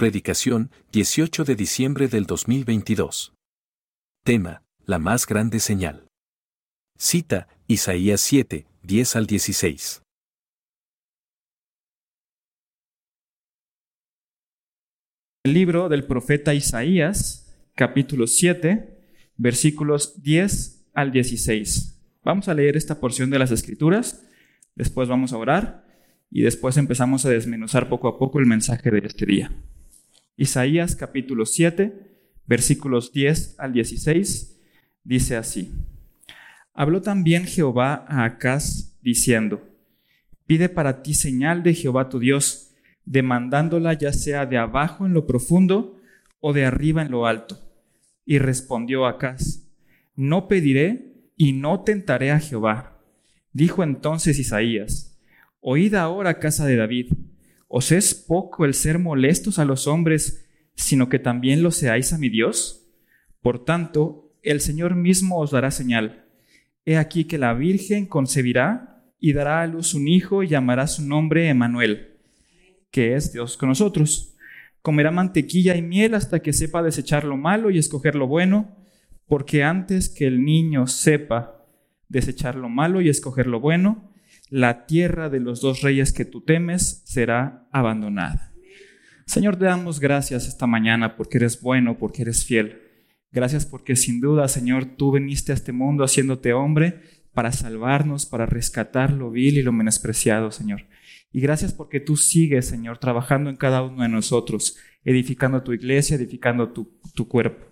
Predicación, 18 de diciembre del 2022. Tema, la más grande señal. Cita, Isaías 7, 10 al 16. El libro del profeta Isaías, capítulo 7, versículos 10 al 16. Vamos a leer esta porción de las Escrituras, después vamos a orar y después empezamos a desmenuzar poco a poco el mensaje de este día. Isaías capítulo 7, versículos 10 al 16, dice así. Habló también Jehová a Acaz diciendo, Pide para ti señal de Jehová tu Dios, demandándola ya sea de abajo en lo profundo o de arriba en lo alto. Y respondió Acaz, No pediré y no tentaré a Jehová. Dijo entonces Isaías, Oíd ahora, casa de David, ¿os es poco el ser molestos a los hombres, sino que también lo seáis a mi Dios? Por tanto, el Señor mismo os dará señal. He aquí que la Virgen concebirá y dará a luz un hijo y llamará su nombre Emanuel, que es Dios con nosotros. Comerá mantequilla y miel hasta que sepa desechar lo malo y escoger lo bueno porque antes que el niño sepa desechar lo malo y escoger lo bueno, la tierra de los dos reyes que tú temes será abandonada. Señor, te damos gracias esta mañana porque eres bueno, porque eres fiel. Gracias porque sin duda, Señor, tú viniste a este mundo haciéndote hombre para salvarnos, para rescatar lo vil y lo menospreciado, Señor. Y gracias porque tú sigues, Señor, trabajando en cada uno de nosotros, edificando tu iglesia, edificando tu, tu cuerpo.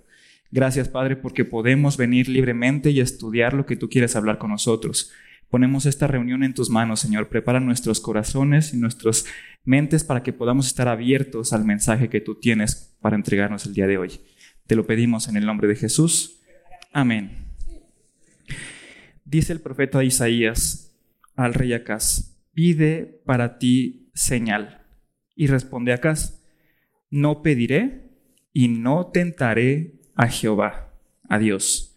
Gracias, Padre, porque podemos venir libremente y estudiar lo que tú quieres hablar con nosotros. Ponemos esta reunión en tus manos, Señor. Prepara nuestros corazones y nuestras mentes para que podamos estar abiertos al mensaje que tú tienes para entregarnos el día de hoy. Te lo pedimos en el nombre de Jesús. Amén. Dice el profeta Isaías al rey Acaz, pide para ti señal. Y responde Acaz, no pediré y no tentaré a Jehová, a Dios.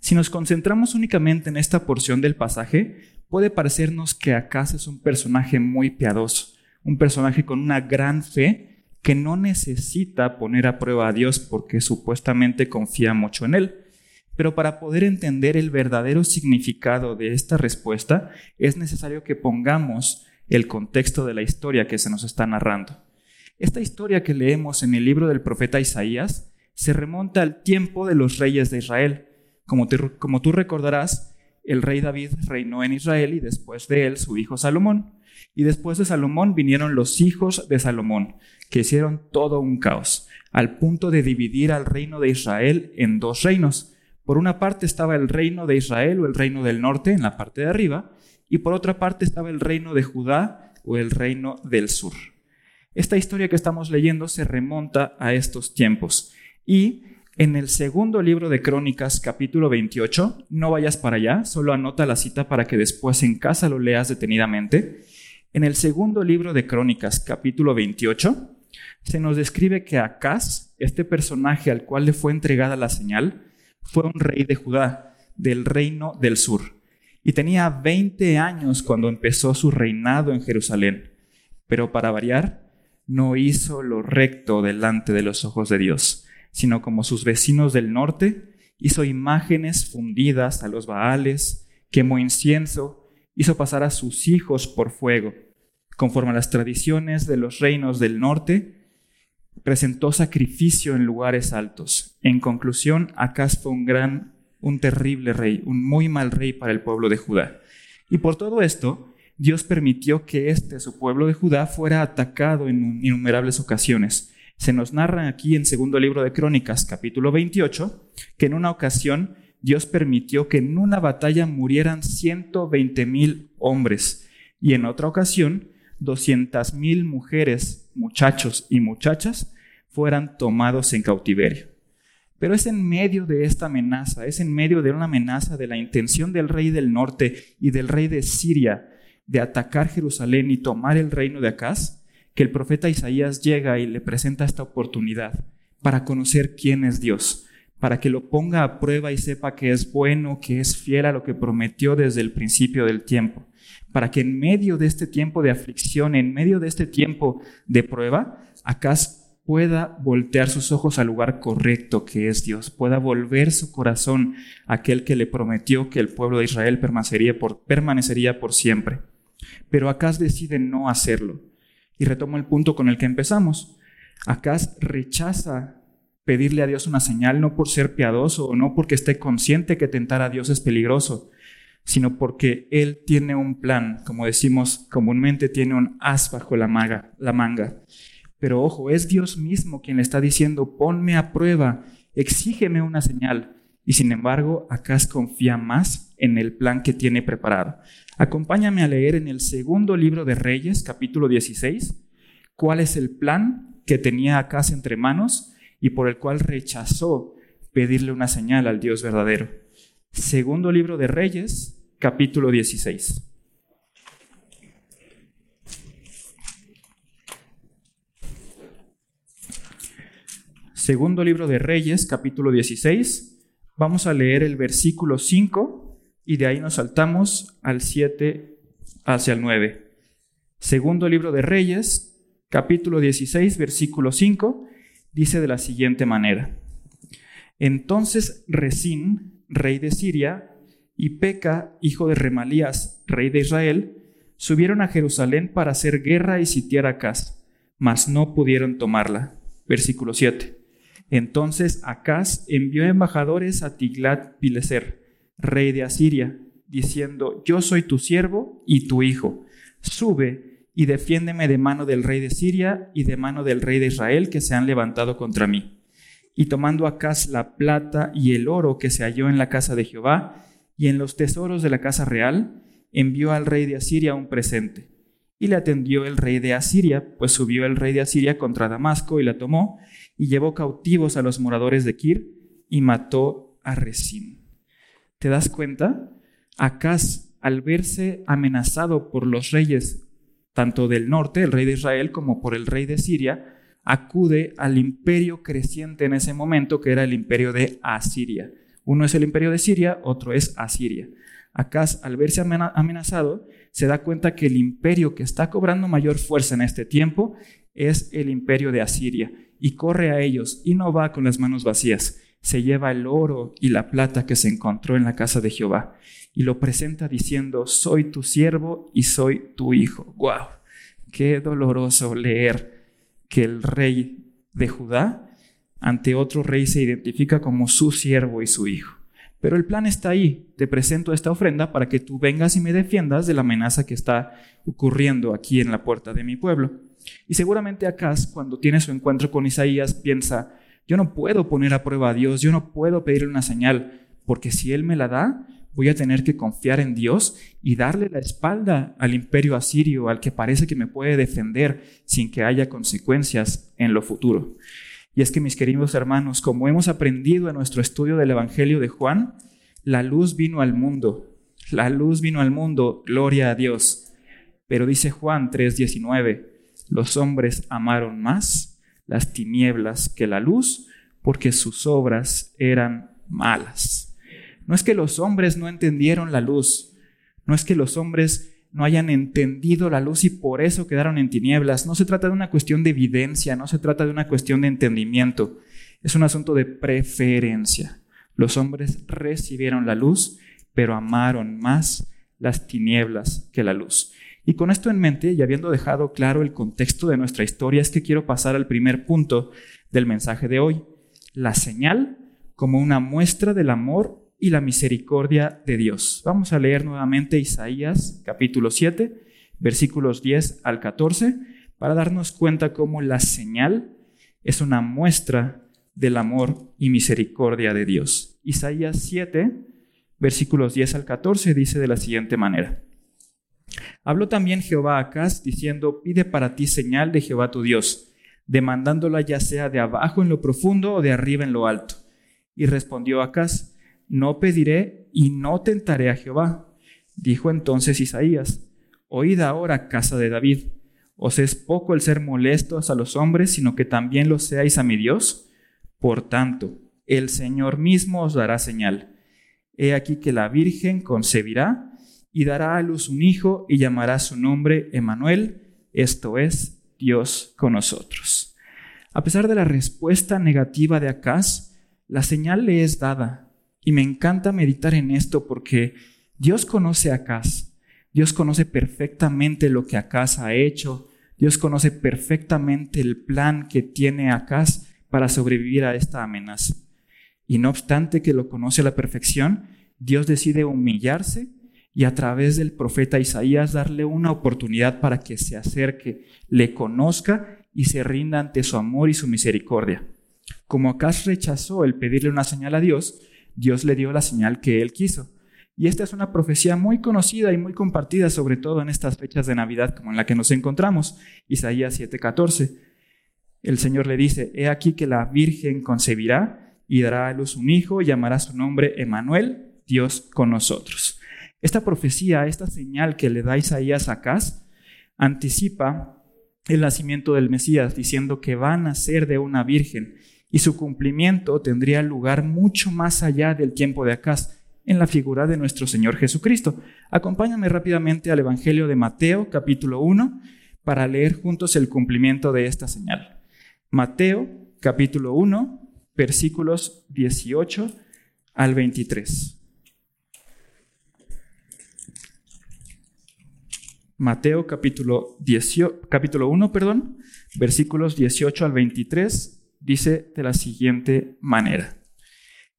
Si nos concentramos únicamente en esta porción del pasaje, puede parecernos que Acaz es un personaje muy piadoso, un personaje con una gran fe que no necesita poner a prueba a Dios porque supuestamente confía mucho en él. Pero para poder entender el verdadero significado de esta respuesta, es necesario que pongamos el contexto de la historia que se nos está narrando. Esta historia que leemos en el libro del profeta Isaías se remonta al tiempo de los reyes de Israel. Como, tú recordarás, el rey David reinó en Israel y después de él su hijo Salomón. Y después de Salomón vinieron los hijos de Salomón, que hicieron todo un caos, al punto de dividir al reino de Israel en dos reinos. Por una parte estaba el reino de Israel o el reino del norte en la parte de arriba, y por otra parte estaba el reino de Judá o el reino del sur. Esta historia que estamos leyendo se remonta a estos tiempos y en el segundo libro de Crónicas, capítulo 28, no vayas para allá, solo anota la cita para que después en casa lo leas detenidamente. En el segundo libro de Crónicas, capítulo 28, se nos describe que Acaz, este personaje al cual le fue entregada la señal, fue un rey de Judá, del reino del sur, y tenía 20 años cuando empezó su reinado en Jerusalén. Pero para variar, no hizo lo recto delante de los ojos de Dios sino como sus vecinos del norte, hizo imágenes fundidas a los Baales, quemó incienso, hizo pasar a sus hijos por fuego. Conforme a las tradiciones de los reinos del norte, presentó sacrificio en lugares altos. En conclusión, Acaz fue un gran, un terrible rey, un muy mal rey para el pueblo de Judá. Y por todo esto, Dios permitió que este, su pueblo de Judá, fuera atacado en innumerables ocasiones. Se nos narra aquí en segundo libro de Crónicas, capítulo 28, que en una ocasión Dios permitió que en una batalla murieran 120 mil hombres y en otra ocasión 200 mil mujeres, muchachos y muchachas fueran tomados en cautiverio. Pero es en medio de esta amenaza, es en medio de una amenaza de la intención del rey del norte y del rey de Siria de atacar Jerusalén y tomar el reino de Acaz, que el profeta Isaías llega y le presenta esta oportunidad para conocer quién es Dios, para que lo ponga a prueba y sepa que es bueno, que es fiel a lo que prometió desde el principio del tiempo, para que en medio de este tiempo de aflicción, en medio de este tiempo de prueba, acá pueda voltear sus ojos al lugar correcto que es Dios, pueda volver su corazón a aquel que le prometió que el pueblo de Israel permanecería por, permanecería por siempre. Pero Acaz decide no hacerlo. Y retomo el punto con el que empezamos. Acaz rechaza pedirle a Dios una señal no por ser piadoso o no porque esté consciente que tentar a Dios es peligroso, sino porque Él tiene un plan, como decimos comúnmente, tiene un as bajo la manga. La manga. Pero ojo, es Dios mismo quien le está diciendo, ponme a prueba, exígeme una señal. Y sin embargo, Acaz confía más en el plan que tiene preparado. Acompáñame a leer en el segundo libro de Reyes, capítulo 16, cuál es el plan que tenía Acaz entre manos y por el cual rechazó pedirle una señal al Dios verdadero. Segundo libro de Reyes, capítulo 16. Segundo libro de Reyes, capítulo 16. Vamos a leer el versículo 5 y de ahí nos saltamos al 7 hacia el 9. Segundo libro de Reyes, capítulo 16, versículo 5, dice de la siguiente manera. Entonces Resín, rey de Siria, y Peca, hijo de Remalías, rey de Israel, subieron a Jerusalén para hacer guerra y sitiar a Acaz, mas no pudieron tomarla. Versículo 7. Entonces Acaz envió embajadores a Tiglat-Pileser, rey de Asiria, diciendo, Yo soy tu siervo y tu hijo. Sube y defiéndeme de mano del rey de Siria y de mano del rey de Israel que se han levantado contra mí. Y tomando Acaz la plata y el oro que se halló en la casa de Jehová y en los tesoros de la casa real, envió al rey de Asiria un presente. Y le atendió el rey de Asiria, pues subió el rey de Asiria contra Damasco y la tomó, y llevó cautivos a los moradores de Kir y mató a Resín. ¿Te das cuenta? Acaz, al verse amenazado por los reyes, tanto del norte, el rey de Israel, como por el rey de Siria, acude al imperio creciente en ese momento, que era el imperio de Asiria. Uno es el imperio de Siria, otro es Asiria. Acaz, al verse amenazado, se da cuenta que el imperio que está cobrando mayor fuerza en este tiempo es el imperio de Asiria y corre a ellos y no va con las manos vacías. Se lleva el oro y la plata que se encontró en la casa de Jehová y lo presenta diciendo, soy tu siervo y soy tu hijo. ¡Wow! Qué doloroso leer que el rey de Judá ante otro rey se identifica como su siervo y su hijo. Pero el plan está ahí. Te presento esta ofrenda para que tú vengas y me defiendas de la amenaza que está ocurriendo aquí en la puerta de mi pueblo. Y seguramente Acaz, cuando tiene su encuentro con Isaías, piensa, yo no puedo poner a prueba a Dios, yo no puedo pedirle una señal, porque si Él me la da, voy a tener que confiar en Dios y darle la espalda al imperio asirio, al que parece que me puede defender sin que haya consecuencias en lo futuro. Y es que, mis queridos hermanos, como hemos aprendido en nuestro estudio del Evangelio de Juan, la luz vino al mundo. La luz vino al mundo, gloria a Dios. Pero dice Juan 3:19, los hombres amaron más las tinieblas que la luz porque sus obras eran malas. No es que los hombres no entendieron la luz, no es que los hombres no hayan entendido la luz y por eso quedaron en tinieblas. No se trata de una cuestión de evidencia, no se trata de una cuestión de entendimiento, es un asunto de preferencia. Los hombres recibieron la luz, pero amaron más las tinieblas que la luz. Y con esto en mente, y habiendo dejado claro el contexto de nuestra historia, es que quiero pasar al primer punto del mensaje de hoy, la señal como una muestra del amor y la misericordia de Dios. Vamos a leer nuevamente Isaías capítulo 7, versículos 10 al 14, para darnos cuenta cómo la señal es una muestra del amor y misericordia de Dios. Isaías 7, versículos 10 al 14 dice de la siguiente manera. Habló también Jehová a Acaz, diciendo, pide para ti señal de Jehová tu Dios, demandándola ya sea de abajo en lo profundo o de arriba en lo alto. Y respondió Acaz, no pediré y no tentaré a Jehová. Dijo entonces Isaías, oíd ahora, casa de David, ¿os es poco el ser molestos a los hombres, sino que también lo seáis a mi Dios? Por tanto, el Señor mismo os dará señal. He aquí que la Virgen concebirá y dará a luz un hijo y llamará su nombre Emanuel, esto es, Dios con nosotros. A pesar de la respuesta negativa de Acaz, la señal le es dada. Y me encanta meditar en esto porque Dios conoce a Acaz. Dios conoce perfectamente lo que Acaz ha hecho. Dios conoce perfectamente el plan que tiene Acaz para sobrevivir a esta amenaza. Y no obstante que lo conoce a la perfección, Dios decide humillarse y a través del profeta Isaías darle una oportunidad para que se acerque, le conozca y se rinda ante su amor y su misericordia. Como Acaz rechazó el pedirle una señal a Dios, Dios le dio la señal que él quiso. Y esta es una profecía muy conocida y muy compartida, sobre todo en estas fechas de Navidad como en la que nos encontramos. Isaías 7:14. El Señor le dice, He aquí que la Virgen concebirá y dará a luz un hijo llamará su nombre Emanuel, Dios con nosotros. Esta profecía, esta señal que le da Isaías a Acaz, anticipa el nacimiento del Mesías, diciendo que va a nacer de una virgen y su cumplimiento tendría lugar mucho más allá del tiempo de Acaz, en la figura de nuestro Señor Jesucristo. Acompáñame rápidamente al Evangelio de Mateo, capítulo 1, para leer juntos el cumplimiento de esta señal. Mateo, capítulo 1, versículos 18 al 23. Mateo capítulo, 18, capítulo 1, perdón, versículos 18 al 23, dice de la siguiente manera.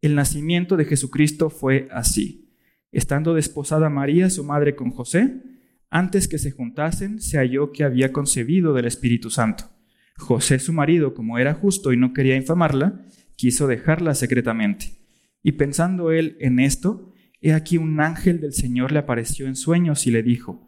El nacimiento de Jesucristo fue así. Estando desposada María, su madre, con José, antes que se juntasen, se halló que había concebido del Espíritu Santo. José, su marido, como era justo y no quería infamarla, quiso dejarla secretamente. Y pensando él en esto, he aquí un ángel del Señor le apareció en sueños y le dijo,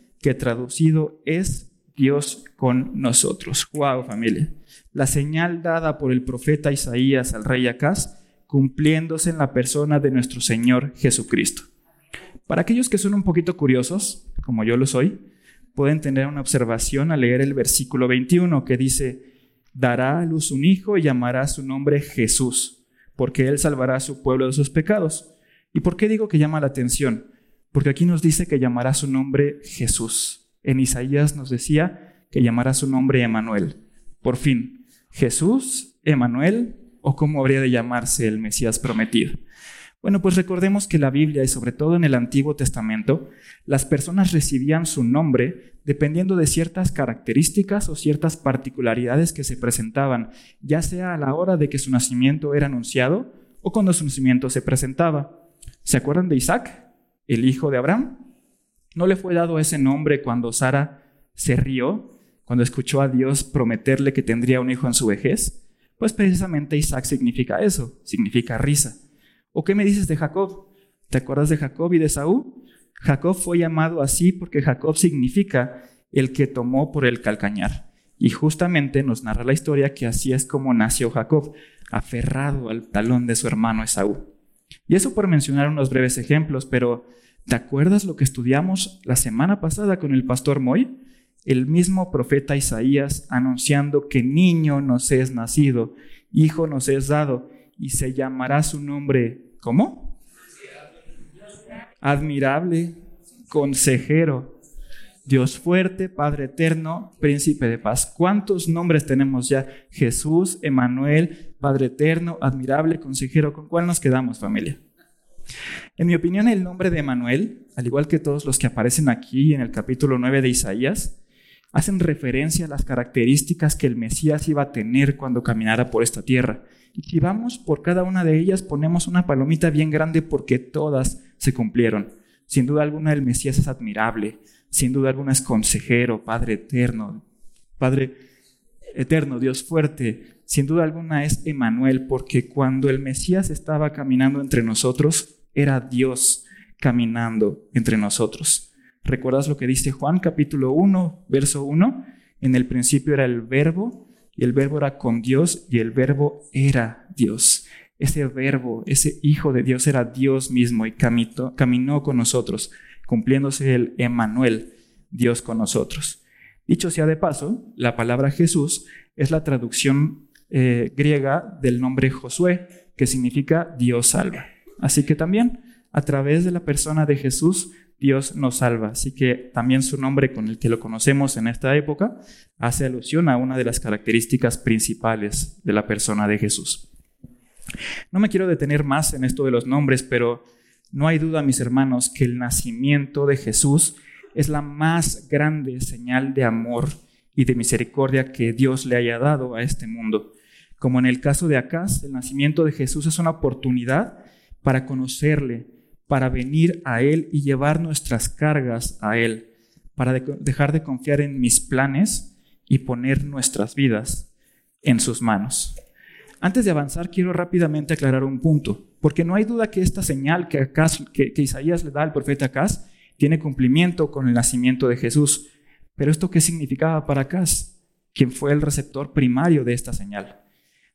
que traducido es Dios con nosotros. Wow, familia. La señal dada por el profeta Isaías al rey Acaz, cumpliéndose en la persona de nuestro Señor Jesucristo. Para aquellos que son un poquito curiosos, como yo lo soy, pueden tener una observación al leer el versículo 21 que dice, dará a luz un hijo y llamará su nombre Jesús, porque él salvará a su pueblo de sus pecados. ¿Y por qué digo que llama la atención? Porque aquí nos dice que llamará su nombre Jesús. En Isaías nos decía que llamará su nombre Emanuel. Por fin, Jesús, Emanuel, o cómo habría de llamarse el Mesías prometido. Bueno, pues recordemos que la Biblia y sobre todo en el Antiguo Testamento, las personas recibían su nombre dependiendo de ciertas características o ciertas particularidades que se presentaban, ya sea a la hora de que su nacimiento era anunciado o cuando su nacimiento se presentaba. ¿Se acuerdan de Isaac? El hijo de Abraham. No le fue dado ese nombre cuando Sara se rió, cuando escuchó a Dios prometerle que tendría un hijo en su vejez. Pues precisamente Isaac significa eso, significa risa. ¿O qué me dices de Jacob? ¿Te acuerdas de Jacob y de Saúl? Jacob fue llamado así porque Jacob significa el que tomó por el calcañar. Y justamente nos narra la historia que así es como nació Jacob, aferrado al talón de su hermano Esaú. Y eso por mencionar unos breves ejemplos, pero ¿te acuerdas lo que estudiamos la semana pasada con el pastor Moy? El mismo profeta Isaías anunciando que niño nos es nacido, hijo nos es dado, y se llamará su nombre, ¿cómo? Admirable, consejero, Dios fuerte, Padre eterno, príncipe de paz. ¿Cuántos nombres tenemos ya? Jesús, Emanuel, Padre eterno, admirable, consejero. ¿Con cuál nos quedamos, familia? En mi opinión, el nombre de Emanuel, al igual que todos los que aparecen aquí en el capítulo 9 de Isaías, hacen referencia a las características que el Mesías iba a tener cuando caminara por esta tierra. Y si vamos por cada una de ellas, ponemos una palomita bien grande porque todas se cumplieron. Sin duda alguna, el Mesías es admirable, sin duda alguna es consejero, Padre eterno, Padre eterno, Dios fuerte, sin duda alguna es Emanuel, porque cuando el Mesías estaba caminando entre nosotros, era Dios caminando entre nosotros. ¿Recuerdas lo que dice Juan capítulo 1, verso 1? En el principio era el verbo, y el verbo era con Dios y el verbo era Dios. Ese verbo, ese Hijo de Dios era Dios mismo y caminó, caminó con nosotros, cumpliéndose el Emanuel, Dios con nosotros. Dicho sea de paso, la palabra Jesús es la traducción eh, griega del nombre Josué, que significa Dios salva. Así que también a través de la persona de Jesús, Dios nos salva. Así que también su nombre con el que lo conocemos en esta época hace alusión a una de las características principales de la persona de Jesús. No me quiero detener más en esto de los nombres, pero no hay duda, mis hermanos, que el nacimiento de Jesús es la más grande señal de amor y de misericordia que Dios le haya dado a este mundo. Como en el caso de Acaz, el nacimiento de Jesús es una oportunidad para conocerle, para venir a Él y llevar nuestras cargas a Él, para dejar de confiar en mis planes y poner nuestras vidas en sus manos. Antes de avanzar, quiero rápidamente aclarar un punto, porque no hay duda que esta señal que, que, Isaías le da al profeta Acaz tiene cumplimiento con el nacimiento de Jesús. Pero esto qué significaba para Acaz, quien fue el receptor primario de esta señal.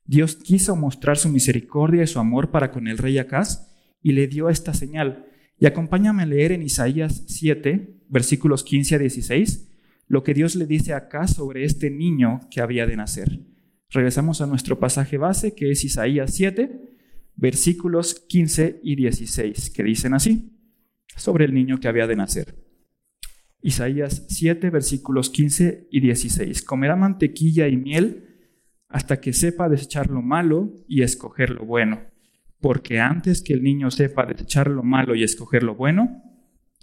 Dios quiso mostrar su misericordia y su amor para con el rey Acaz y le dio esta señal. Y acompáñame a leer en Isaías 7, versículos 15 a 16, lo que Dios le dice a sobre este niño que había de nacer. Regresamos a nuestro pasaje base, que es Isaías 7, versículos 15 y 16, que dicen así, sobre el niño que había de nacer. Isaías 7, versículos 15 y 16. Comerá mantequilla y miel hasta que sepa desechar lo malo y escoger lo bueno. Porque antes que el niño sepa desechar lo malo y escoger lo bueno,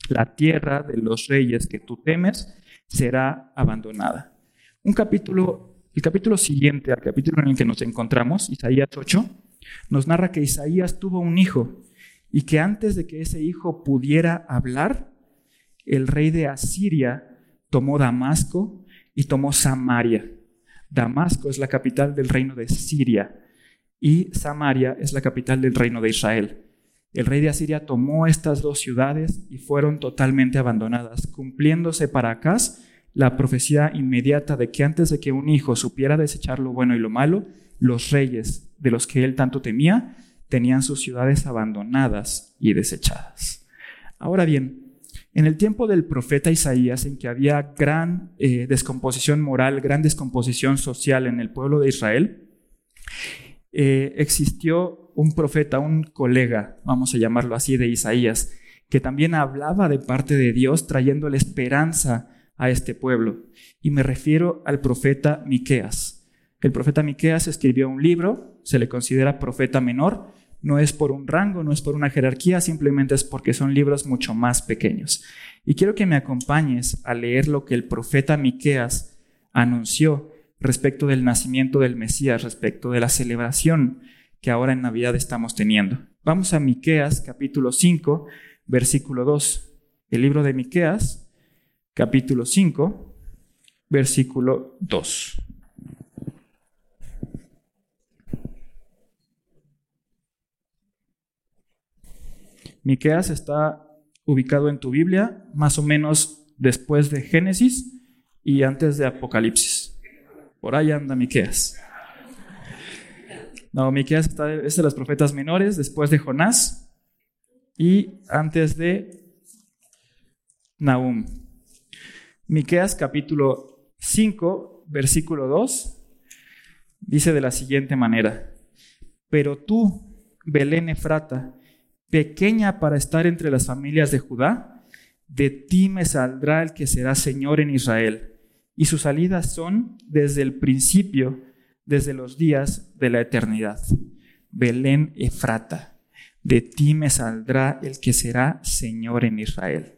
la tierra de los reyes que tú temes será abandonada. Un capítulo el capítulo siguiente al capítulo en el que nos encontramos, Isaías 8, nos narra que Isaías tuvo un hijo y que antes de que ese hijo pudiera hablar, el rey de Asiria tomó Damasco y tomó Samaria. Damasco es la capital del reino de Siria y Samaria es la capital del reino de Israel. El rey de Asiria tomó estas dos ciudades y fueron totalmente abandonadas, cumpliéndose para Acaz la profecía inmediata de que antes de que un hijo supiera desechar lo bueno y lo malo, los reyes de los que él tanto temía tenían sus ciudades abandonadas y desechadas. Ahora bien, en el tiempo del profeta Isaías, en que había gran eh, descomposición moral, gran descomposición social en el pueblo de Israel, eh, existió un profeta, un colega, vamos a llamarlo así, de Isaías, que también hablaba de parte de Dios, trayéndole esperanza a este pueblo. Y me refiero al profeta Miqueas. El profeta Miqueas escribió un libro, se le considera profeta menor, no es por un rango, no es por una jerarquía, simplemente es porque son libros mucho más pequeños. Y quiero que me acompañes a leer lo que el profeta Miqueas anunció respecto del nacimiento del Mesías, respecto de la celebración que ahora en Navidad estamos teniendo. Vamos a Miqueas capítulo 5, versículo 2. El libro de Miqueas capítulo 5, versículo 2. Miqueas está ubicado en tu Biblia más o menos después de Génesis y antes de Apocalipsis. Por ahí anda Miqueas. No, Miqueas está, es de los profetas menores después de Jonás y antes de Nahum. Miqueas capítulo 5, versículo 2, dice de la siguiente manera: Pero tú, Belén Efrata, pequeña para estar entre las familias de Judá, de ti me saldrá el que será Señor en Israel, y sus salidas son desde el principio, desde los días de la eternidad. Belén Efrata, de ti me saldrá el que será Señor en Israel.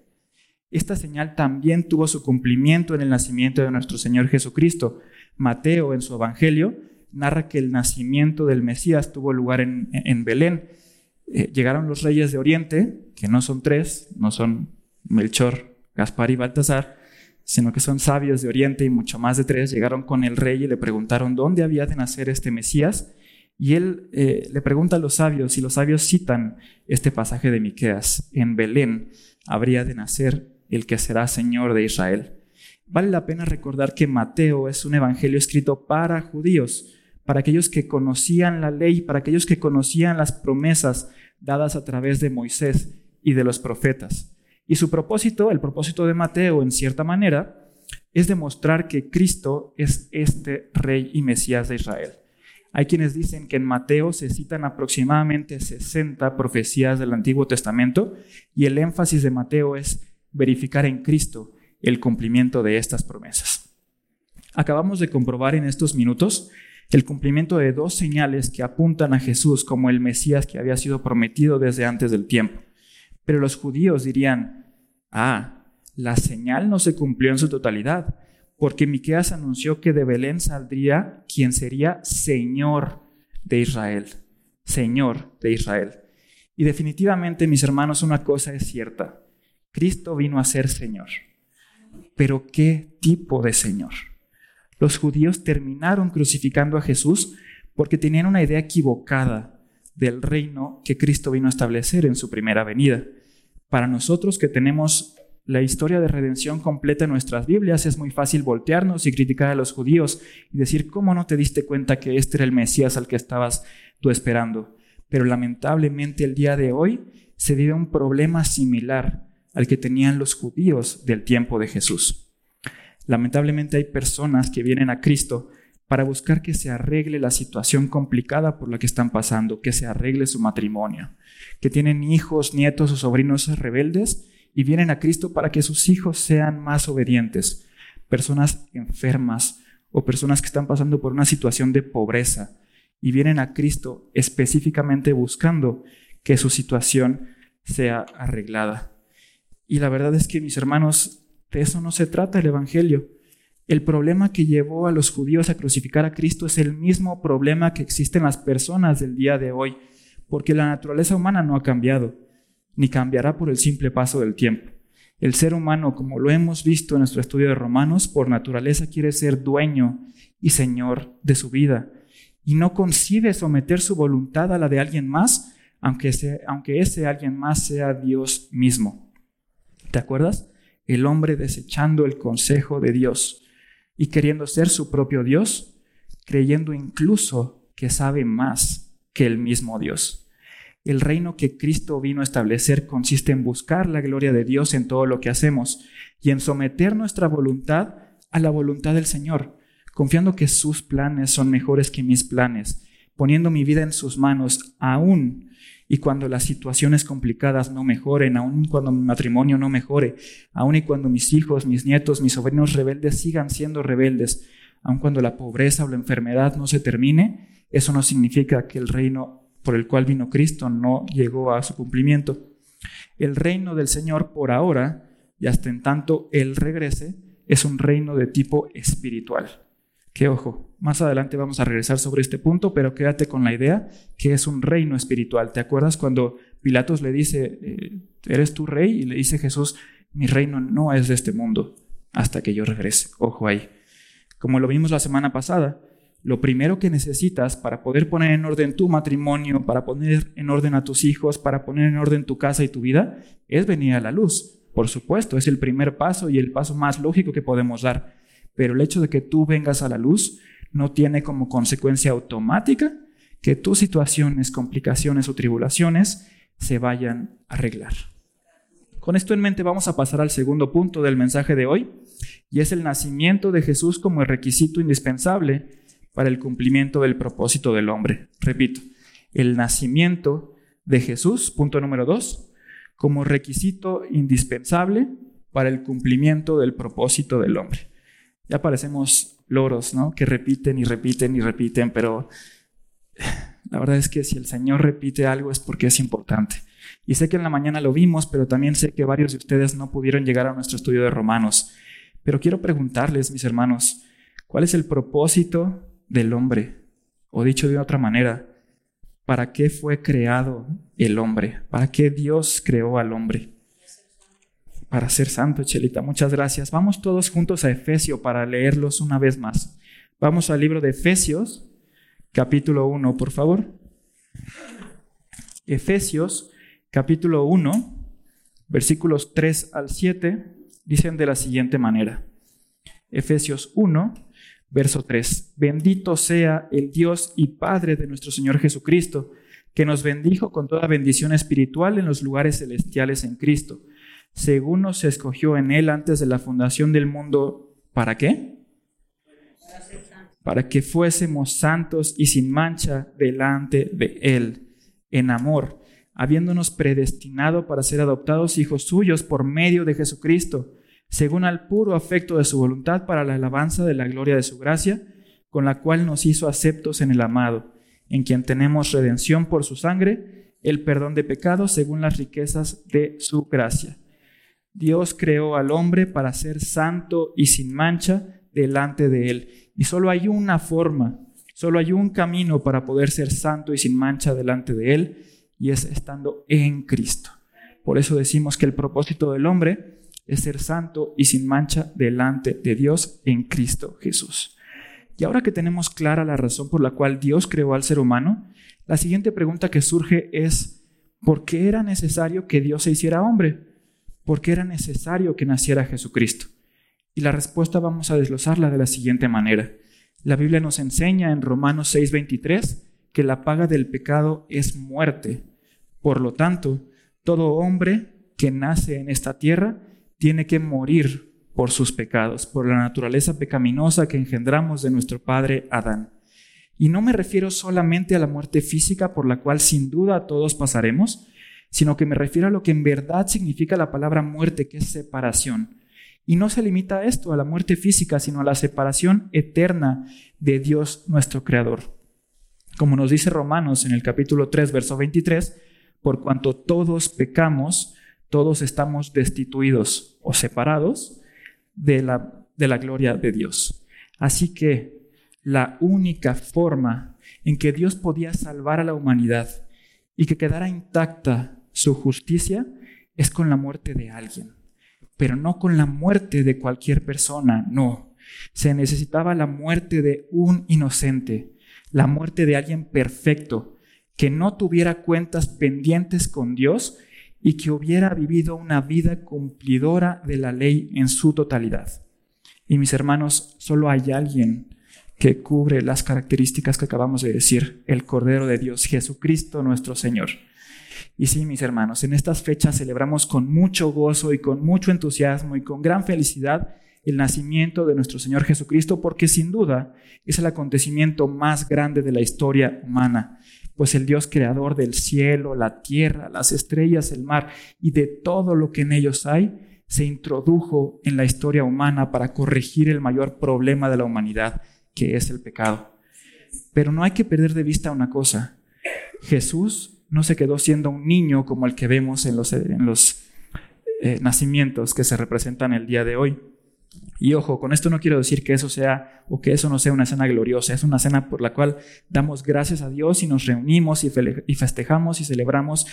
Esta señal también tuvo su cumplimiento en el nacimiento de nuestro Señor Jesucristo. Mateo en su Evangelio narra que el nacimiento del Mesías tuvo lugar en, Belén. Eh, llegaron los reyes de Oriente, que no son tres, no son Melchor, Gaspar y Baltasar, sino que son sabios de Oriente y mucho más de tres, llegaron con el rey y le preguntaron dónde había de nacer este Mesías. Y él eh, le pregunta a los sabios, y los sabios citan este pasaje de Miqueas: En Belén habría de nacer el que será Señor de Israel. Vale la pena recordar que Mateo es un evangelio escrito para judíos, para aquellos que conocían la ley, para aquellos que conocían las promesas dadas a través de Moisés y de los profetas. Y su propósito, el propósito de Mateo, en cierta manera, es demostrar que Cristo es este rey y Mesías de Israel. Hay quienes dicen que en Mateo se citan aproximadamente 60 profecías del Antiguo Testamento y el énfasis de Mateo es verificar en Cristo el cumplimiento de estas promesas. Acabamos de comprobar en estos minutos el cumplimiento de dos señales que apuntan a Jesús como el Mesías que había sido prometido desde antes del tiempo. Pero los judíos dirían, ah, la señal no se cumplió en su totalidad, porque Miqueas anunció que de Belén saldría quien sería Señor de Israel, Señor de Israel. Y definitivamente, mis hermanos, una cosa es cierta, Cristo vino a ser Señor. Pero ¿qué tipo de Señor? Los judíos terminaron crucificando a Jesús porque tenían una idea equivocada del reino que Cristo vino a establecer en su primera venida. Para nosotros que tenemos la historia de redención completa en nuestras Biblias, es muy fácil voltearnos y criticar a los judíos y decir, ¿cómo no te diste cuenta que este era el Mesías al que estabas tú esperando? Pero lamentablemente el día de hoy se vive un problema similar al que tenían los judíos del tiempo de Jesús. Lamentablemente hay personas que vienen a Cristo para buscar que se arregle la situación complicada por la que están pasando, que se arregle su matrimonio, que tienen hijos, nietos o sobrinos rebeldes y vienen a Cristo para que sus hijos sean más obedientes. Personas enfermas o personas que están pasando por una situación de pobreza y vienen a Cristo específicamente buscando que su situación sea arreglada. Y la verdad es que, mis hermanos, de eso no se trata el Evangelio. El problema que llevó a los judíos a crucificar a Cristo es el mismo problema que existe en las personas del día de hoy, porque la naturaleza humana no ha cambiado ni cambiará por el simple paso del tiempo. El ser humano, como lo hemos visto en nuestro estudio de Romanos, por naturaleza quiere ser dueño y señor de su vida y no concibe someter su voluntad a la de alguien más, aunque, aunque ese alguien más sea Dios mismo. ¿Te acuerdas? El hombre desechando el consejo de Dios y queriendo ser su propio Dios, creyendo incluso que sabe más que el mismo Dios. El reino que Cristo vino a establecer consiste en buscar la gloria de Dios en todo lo que hacemos y en someter nuestra voluntad a la voluntad del Señor, confiando que sus planes son mejores que mis planes, poniendo mi vida en sus manos aún y cuando las situaciones complicadas no mejoren, aún cuando mi matrimonio no mejore, aún y cuando mis hijos, mis nietos, mis sobrinos rebeldes sigan siendo rebeldes, aun cuando la pobreza o la enfermedad no se termine, eso no significa que el reino por el cual vino Cristo no llegó a su cumplimiento. El reino del Señor por ahora, y hasta en tanto Él regrese, es un reino de tipo espiritual. Que ojo, más adelante vamos a regresar sobre este punto, pero quédate con la idea que es un reino espiritual. ¿Te acuerdas cuando Pilatos le dice, eh, ¿eres tu rey? Y le dice Jesús, mi reino no es de este mundo hasta que yo regrese. Ojo ahí. Como lo vimos la semana pasada, lo primero que necesitas para poder poner en orden tu matrimonio, para poner en orden a tus hijos, para poner en orden tu casa y tu vida, es venir a la luz. Por supuesto, es el primer paso y el paso más lógico que podemos dar. Pero el hecho de que tú vengas a la luz no tiene como consecuencia automática que tus situaciones, complicaciones o tribulaciones se vayan a arreglar. Con esto en mente vamos a pasar al segundo punto del mensaje de hoy, y es el nacimiento de Jesús como requisito indispensable para el cumplimiento del propósito del hombre. Repito, el nacimiento de Jesús, punto número dos, como requisito indispensable para el cumplimiento del propósito del hombre. Ya parecemos loros, ¿no? Que repiten y repiten y repiten, pero la verdad es que si el Señor repite algo es porque es importante. Y sé que en la mañana lo vimos, pero también sé que varios de ustedes no pudieron llegar a nuestro estudio de Romanos. Pero quiero preguntarles, mis hermanos, ¿cuál es el propósito del hombre. O dicho de otra manera, ¿para qué fue creado el hombre? ¿Para qué Dios creó al hombre? Para ser santo, Chelita. Muchas gracias. Vamos todos juntos a Efesio para leerlos una vez más. Vamos al libro de Efesios, capítulo 1, por favor. Efesios, capítulo 1, versículos 3 al 7, dicen de la siguiente manera. Efesios 1, verso 3. Bendito sea el Dios y Padre de nuestro Señor Jesucristo, que nos bendijo con toda bendición espiritual en los lugares celestiales en Cristo, según nos escogió en Él antes de la fundación del mundo. ¿Para qué? Para que fuésemos santos y sin mancha delante de Él, en amor, habiéndonos predestinado para ser adoptados hijos suyos por medio de Jesucristo según al puro afecto de su voluntad para la alabanza de la gloria de su gracia, con la cual nos hizo aceptos en el amado, en quien tenemos redención por su sangre, el perdón de pecados según las riquezas de su gracia. Dios creó al hombre para ser santo y sin mancha delante de él. Y solo hay una forma, solo hay un camino para poder ser santo y sin mancha delante de él, y es estando en Cristo. Por eso decimos que el propósito del hombre es ser santo y sin mancha delante de Dios en Cristo Jesús. Y ahora que tenemos clara la razón por la cual Dios creó al ser humano, la siguiente pregunta que surge es, ¿por qué era necesario que Dios se hiciera hombre? ¿Por qué era necesario que naciera Jesucristo? Y la respuesta vamos a desglosarla de la siguiente manera. La Biblia nos enseña en Romanos 6:23 que la paga del pecado es muerte. Por lo tanto, todo hombre que nace en esta tierra tiene que morir por sus pecados, por la naturaleza pecaminosa que engendramos de nuestro padre Adán. Y no me refiero solamente a la muerte física por la cual sin duda todos pasaremos, sino que me refiero a lo que en verdad significa la palabra muerte, que es separación. Y no se limita a esto, a la muerte física, sino a la separación eterna de Dios nuestro Creador. Como nos dice Romanos en el capítulo 3, verso 23, por cuanto todos pecamos, todos estamos destituidos o separados de la, de la gloria de Dios. Así que la única forma en que Dios podía salvar a la humanidad y que quedara intacta su justicia es con la muerte de alguien, pero no con la muerte de cualquier persona, no. Se necesitaba la muerte de un inocente, la muerte de alguien perfecto, que no tuviera cuentas pendientes con Dios y que hubiera vivido una vida cumplidora de la ley en su totalidad. Y mis hermanos, solo hay alguien que cubre las características que acabamos de decir, el Cordero de Dios, Jesucristo nuestro Señor. Y sí, mis hermanos, en estas fechas celebramos con mucho gozo y con mucho entusiasmo y con gran felicidad el nacimiento de nuestro Señor Jesucristo, porque sin duda es el acontecimiento más grande de la historia humana pues el Dios creador del cielo, la tierra, las estrellas, el mar y de todo lo que en ellos hay, se introdujo en la historia humana para corregir el mayor problema de la humanidad, que es el pecado. Pero no hay que perder de vista una cosa. Jesús no se quedó siendo un niño como el que vemos en los, eh, nacimientos que se representan el día de hoy. Y ojo, con esto no quiero decir que eso sea o que eso no sea una cena gloriosa, es una cena por la cual damos gracias a Dios y nos reunimos y festejamos y celebramos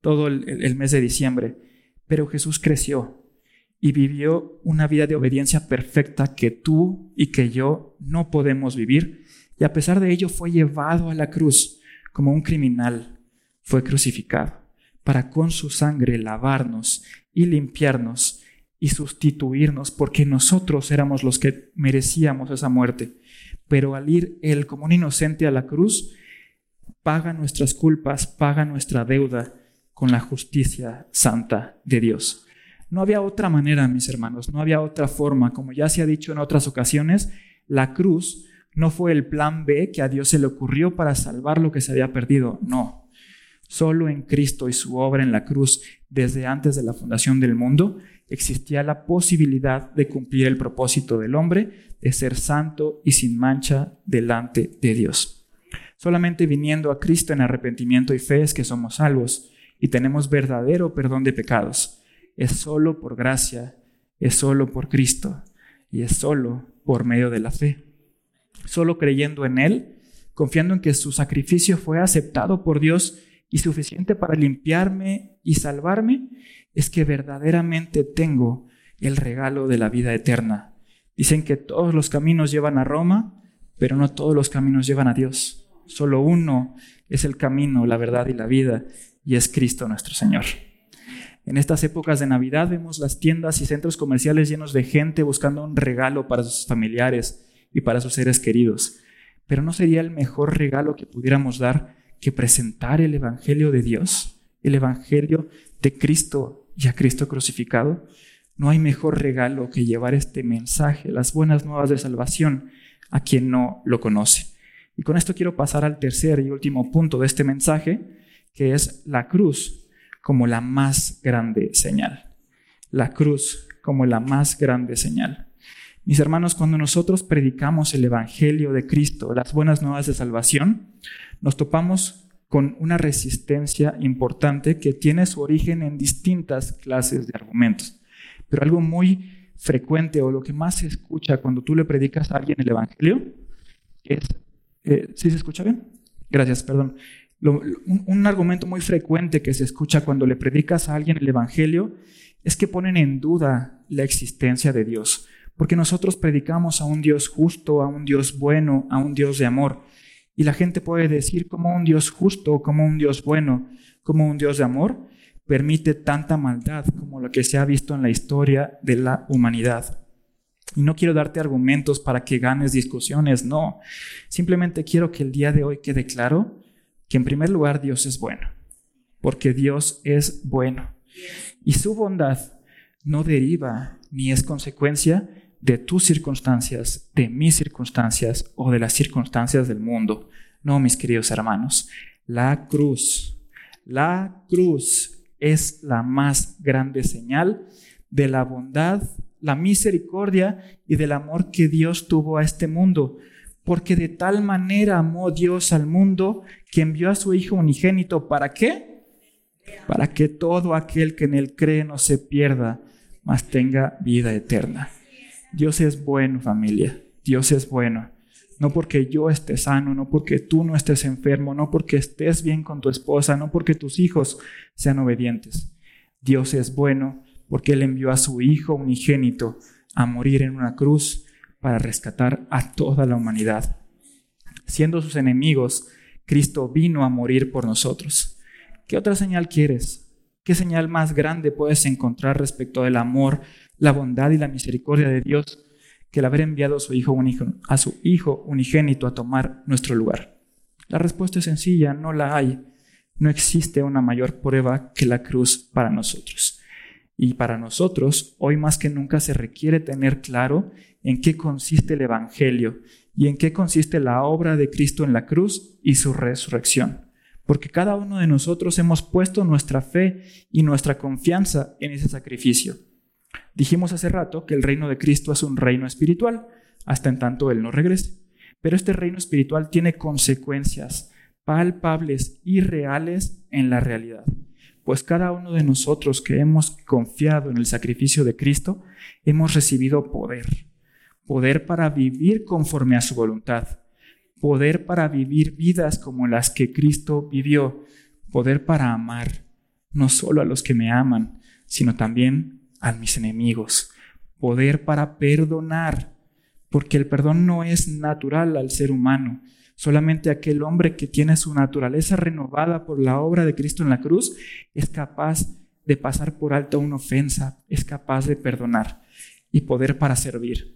todo el, mes de diciembre. Pero Jesús creció y vivió una vida de obediencia perfecta que tú y que yo no podemos vivir. Y a pesar de ello fue llevado a la cruz como un criminal, fue crucificado para con su sangre lavarnos y limpiarnos y sustituirnos porque nosotros éramos los que merecíamos esa muerte. Pero al ir Él como un inocente a la cruz, paga nuestras culpas, paga nuestra deuda con la justicia santa de Dios. No había otra manera, mis hermanos, no había otra forma. Como ya se ha dicho en otras ocasiones, la cruz no fue el plan B que a Dios se le ocurrió para salvar lo que se había perdido, no. Solo en Cristo y su obra en la cruz desde antes de la fundación del mundo existía la posibilidad de cumplir el propósito del hombre de ser santo y sin mancha delante de Dios. Solamente viniendo a Cristo en arrepentimiento y fe es que somos salvos y tenemos verdadero perdón de pecados. Es solo por gracia, es solo por Cristo y es solo por medio de la fe. Solo creyendo en Él, confiando en que su sacrificio fue aceptado por Dios y suficiente para limpiarme y salvarme, es que verdaderamente tengo el regalo de la vida eterna. Dicen que todos los caminos llevan a Roma, pero no todos los caminos llevan a Dios. Solo uno es el camino, la verdad y la vida, y es Cristo nuestro Señor. En estas épocas de Navidad vemos las tiendas y centros comerciales llenos de gente buscando un regalo para sus familiares y para sus seres queridos. Pero ¿no sería el mejor regalo que pudiéramos dar que presentar el Evangelio de Dios, el Evangelio de Cristo y a Cristo crucificado? No hay mejor regalo que llevar este mensaje, las buenas nuevas de salvación, a quien no lo conoce. Y con esto quiero pasar al tercer y último punto de este mensaje, que es la cruz como la más grande señal. La cruz como la más grande señal. Mis hermanos, cuando nosotros predicamos el Evangelio de Cristo, las buenas nuevas de salvación, nos topamos con una resistencia importante que tiene su origen en distintas clases de argumentos. Pero algo muy frecuente o lo que más se escucha cuando tú le predicas a alguien el Evangelio es... Eh, ¿Sí se escucha bien? Gracias, perdón. Un, argumento muy frecuente que se escucha cuando le predicas a alguien el Evangelio es que ponen en duda la existencia de Dios. Porque nosotros predicamos a un Dios justo, a un Dios bueno, a un Dios de amor. Y la gente puede decir como un Dios justo, como un Dios bueno, como un Dios de amor, permite tanta maldad como lo que se ha visto en la historia de la humanidad. Y no quiero darte argumentos para que ganes discusiones, no. Simplemente quiero que el día de hoy quede claro que en primer lugar Dios es bueno, porque Dios es bueno. Y su bondad no deriva ni es consecuencia de tus circunstancias, de mis circunstancias o de las circunstancias del mundo. No, mis queridos hermanos, la cruz, la cruz es la más grande señal de la bondad, la misericordia y del amor que Dios tuvo a este mundo. Porque de tal manera amó Dios al mundo que envió a su Hijo unigénito. ¿Para qué? Para que todo aquel que en él cree no se pierda, mas tenga vida eterna. Dios es bueno, familia. Dios es bueno no porque yo esté sano, no porque tú no estés enfermo, no porque estés bien con tu esposa, no porque tus hijos sean obedientes. Dios es bueno porque Él envió a su Hijo unigénito a morir en una cruz para rescatar a toda la humanidad. Siendo sus enemigos, Cristo vino a morir por nosotros. ¿Qué otra señal quieres? ¿Qué señal más grande puedes encontrar respecto del amor, la bondad y la misericordia de Dios que el haber enviado a su, hijo a su Hijo unigénito a tomar nuestro lugar? La respuesta es sencilla, no la hay. No existe una mayor prueba que la cruz para nosotros. Y para nosotros, hoy más que nunca se requiere tener claro en qué consiste el Evangelio y en qué consiste la obra de Cristo en la cruz y su resurrección. Porque cada uno de nosotros hemos puesto nuestra fe y nuestra confianza en ese sacrificio. Dijimos hace rato que el reino de Cristo es un reino espiritual, hasta en tanto Él no regrese. Pero este reino espiritual tiene consecuencias palpables y reales en la realidad. Pues cada uno de nosotros que hemos confiado en el sacrificio de Cristo, hemos recibido poder. Poder para vivir conforme a su voluntad. Poder para vivir vidas como las que Cristo vivió. Poder para amar, no solo a los que me aman, sino también a mis enemigos, poder para perdonar, porque el perdón no es natural al ser humano. Solamente aquel hombre que tiene su naturaleza renovada por la obra de Cristo en la cruz es capaz de pasar por alto una ofensa, es capaz de perdonar y poder para servir.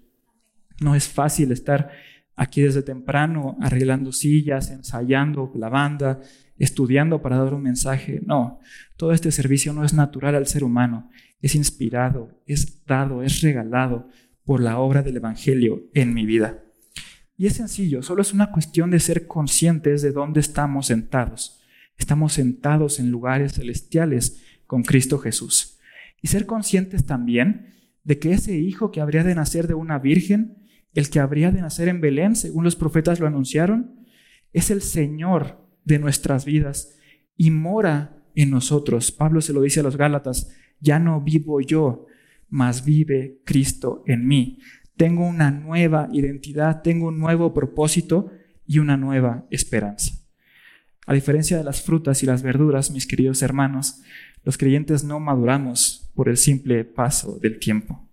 No es fácil estar aquí desde temprano arreglando sillas, ensayando la banda, estudiando para dar un mensaje. No, todo este servicio no es natural al ser humano es inspirado, es dado, es regalado por la obra del Evangelio en mi vida. Y es sencillo, solo es una cuestión de ser conscientes de dónde estamos sentados. Estamos sentados en lugares celestiales con Cristo Jesús. Y ser conscientes también de que ese hijo que habría de nacer de una virgen, el que habría de nacer en Belén, según los profetas lo anunciaron, es el Señor de nuestras vidas y mora en nosotros. Pablo se lo dice a los Gálatas, ya no vivo yo, mas vive Cristo en mí. Tengo una nueva identidad, tengo un nuevo propósito y una nueva esperanza. A diferencia de las frutas y las verduras, mis queridos hermanos, los creyentes no maduramos por el simple paso del tiempo.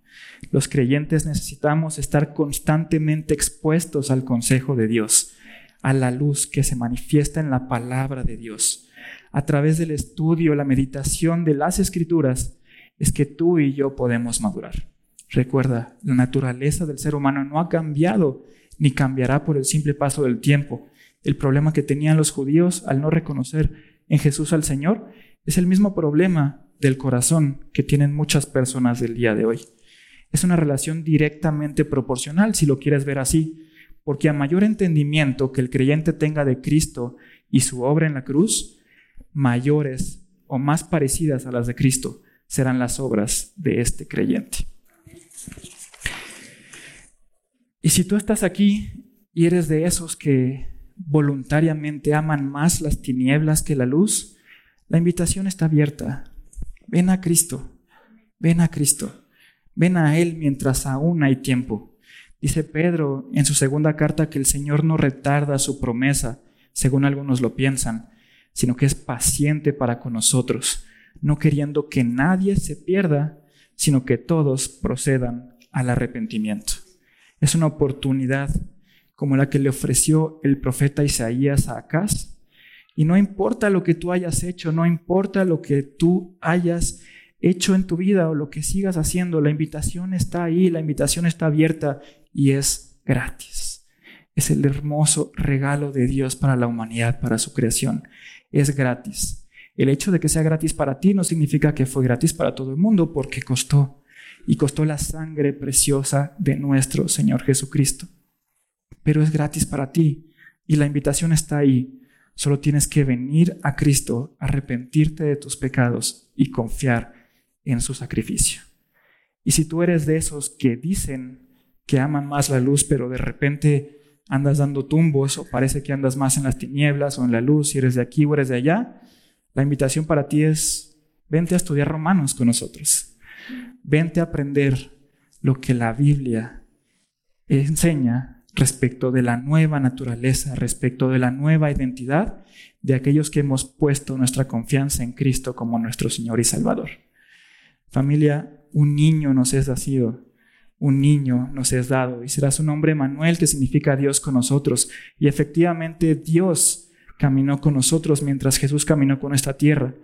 Los creyentes necesitamos estar constantemente expuestos al consejo de Dios, a la luz que se manifiesta en la palabra de Dios. A través del estudio, la meditación de las escrituras, es que tú y yo podemos madurar. Recuerda, la naturaleza del ser humano no ha cambiado ni cambiará por el simple paso del tiempo. El problema que tenían los judíos al no reconocer en Jesús al Señor es el mismo problema del corazón que tienen muchas personas del día de hoy. Es una relación directamente proporcional, si lo quieres ver así, porque a mayor entendimiento que el creyente tenga de Cristo y su obra en la cruz, mayores o más parecidas a las de Cristo serán las obras de este creyente. Y si tú estás aquí y eres de esos que voluntariamente aman más las tinieblas que la luz, la invitación está abierta. Ven a Cristo, ven a Cristo, ven a Él mientras aún hay tiempo. Dice Pedro en su segunda carta que el Señor no retarda su promesa, según algunos lo piensan, sino que es paciente para con nosotros, no queriendo que nadie se pierda, sino que todos procedan al arrepentimiento. Es una oportunidad como la que le ofreció el profeta Isaías a Acaz. Y no importa lo que tú hayas hecho, no importa lo que tú hayas hecho en tu vida o lo que sigas haciendo, la invitación está ahí, la invitación está abierta y es gratis. Es el hermoso regalo de Dios para la humanidad, para su creación. Es gratis. El hecho de que sea gratis para ti no significa que fue gratis para todo el mundo porque costó y costó la sangre preciosa de nuestro Señor Jesucristo. Pero es gratis para ti y la invitación está ahí. Solo tienes que venir a Cristo, arrepentirte de tus pecados y confiar en su sacrificio. Y si tú eres de esos que dicen que aman más la luz, pero de repente andas dando tumbos o parece que andas más en las tinieblas o en la luz, si eres de aquí o eres de allá, la invitación para ti es, vente a estudiar romanos con nosotros. Vente a aprender lo que la Biblia enseña respecto de la nueva naturaleza, respecto de la nueva identidad de aquellos que hemos puesto nuestra confianza en Cristo como nuestro Señor y Salvador. Familia, un niño nos es nacido, un niño nos es dado, y será su nombre Manuel, que significa Dios con nosotros. Y efectivamente Dios caminó con nosotros mientras Jesús caminó con esta tierra.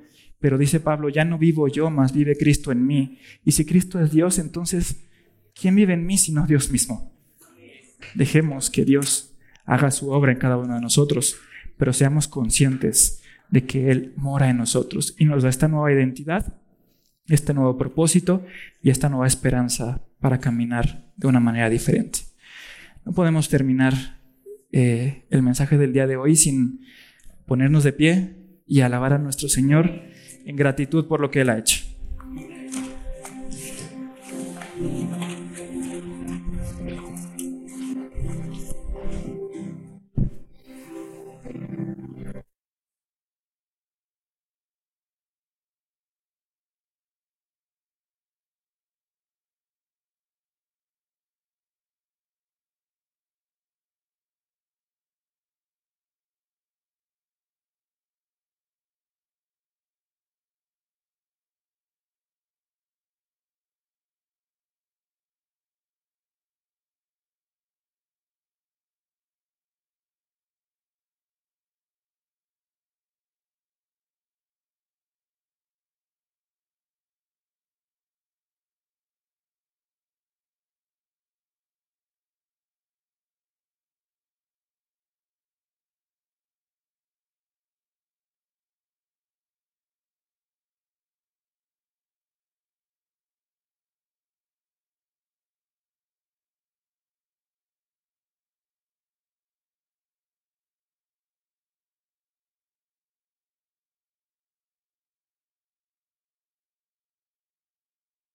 Pero dice Pablo, ya no vivo yo, más vive Cristo en mí. Y si Cristo es Dios, entonces, ¿quién vive en mí sino Dios mismo? Dejemos que Dios haga su obra en cada uno de nosotros, pero seamos conscientes de que Él mora en nosotros y nos da esta nueva identidad, este nuevo propósito y esta nueva esperanza para caminar de una manera diferente. No podemos terminar eh, el mensaje del día de hoy sin ponernos de pie y alabar a nuestro Señor en gratitud por lo que Él ha hecho.